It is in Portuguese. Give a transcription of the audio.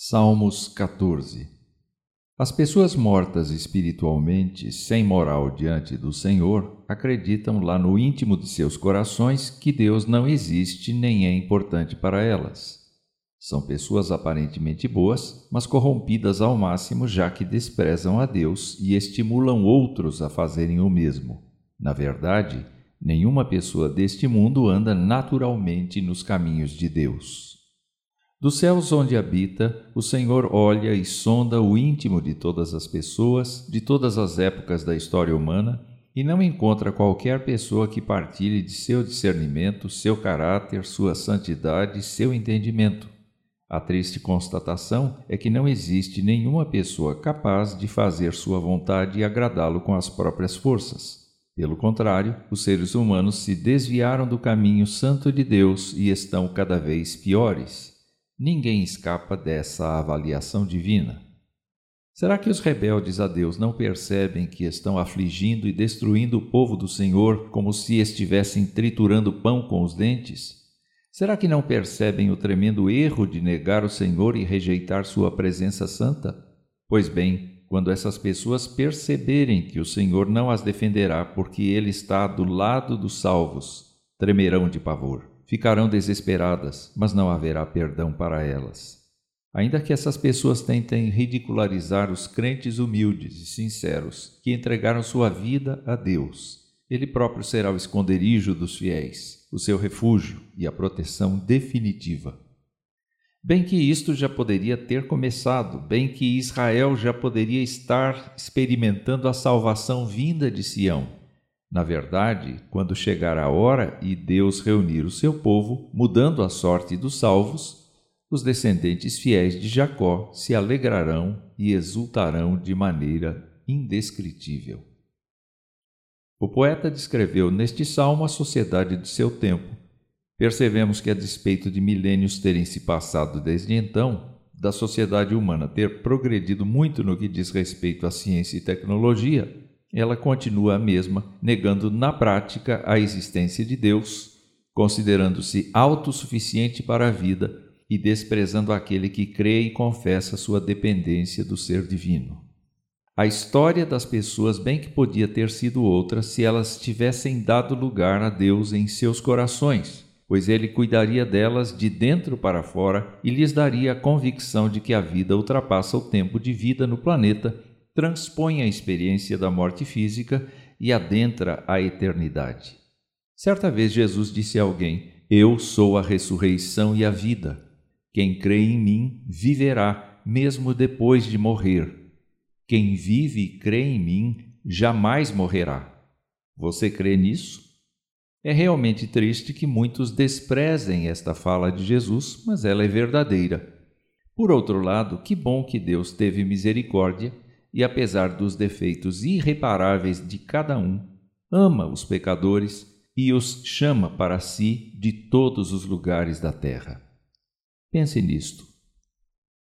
Salmos 14 As pessoas mortas espiritualmente, sem moral diante do Senhor, acreditam lá no íntimo de seus corações que Deus não existe nem é importante para elas. São pessoas aparentemente boas, mas corrompidas ao máximo, já que desprezam a Deus e estimulam outros a fazerem o mesmo. Na verdade, nenhuma pessoa deste mundo anda naturalmente nos caminhos de Deus. Dos céus onde habita, o Senhor olha e sonda o íntimo de todas as pessoas, de todas as épocas da história humana, e não encontra qualquer pessoa que partilhe de seu discernimento, seu caráter, sua santidade, seu entendimento. A triste constatação é que não existe nenhuma pessoa capaz de fazer sua vontade e agradá-lo com as próprias forças. Pelo contrário, os seres humanos se desviaram do caminho santo de Deus e estão cada vez piores. Ninguém escapa dessa avaliação divina. Será que os rebeldes a Deus não percebem que estão afligindo e destruindo o povo do Senhor como se estivessem triturando pão com os dentes? Será que não percebem o tremendo erro de negar o Senhor e rejeitar Sua presença santa? Pois bem, quando essas pessoas perceberem que o Senhor não as defenderá porque Ele está do lado dos salvos, tremerão de pavor. Ficarão desesperadas, mas não haverá perdão para elas. Ainda que essas pessoas tentem ridicularizar os crentes humildes e sinceros que entregaram sua vida a Deus, Ele próprio será o esconderijo dos fiéis, o seu refúgio e a proteção definitiva. Bem que isto já poderia ter começado, bem que Israel já poderia estar experimentando a salvação vinda de Sião na verdade, quando chegar a hora e Deus reunir o seu povo, mudando a sorte dos salvos, os descendentes fiéis de Jacó se alegrarão e exultarão de maneira indescritível. O poeta descreveu neste salmo a sociedade de seu tempo. Percebemos que, a despeito de milênios terem se passado desde então, da sociedade humana ter progredido muito no que diz respeito à ciência e tecnologia, ela continua a mesma, negando na prática a existência de Deus, considerando-se autossuficiente para a vida e desprezando aquele que crê e confessa sua dependência do ser divino. A história das pessoas bem que podia ter sido outra se elas tivessem dado lugar a Deus em seus corações, pois ele cuidaria delas de dentro para fora e lhes daria a convicção de que a vida ultrapassa o tempo de vida no planeta transpõe a experiência da morte física e adentra a eternidade. Certa vez Jesus disse a alguém: Eu sou a ressurreição e a vida. Quem crê em mim viverá, mesmo depois de morrer. Quem vive e crê em mim jamais morrerá. Você crê nisso? É realmente triste que muitos desprezem esta fala de Jesus, mas ela é verdadeira. Por outro lado, que bom que Deus teve misericórdia e, apesar dos defeitos irreparáveis de cada um, ama os pecadores e os chama para si de todos os lugares da terra. Pense nisto.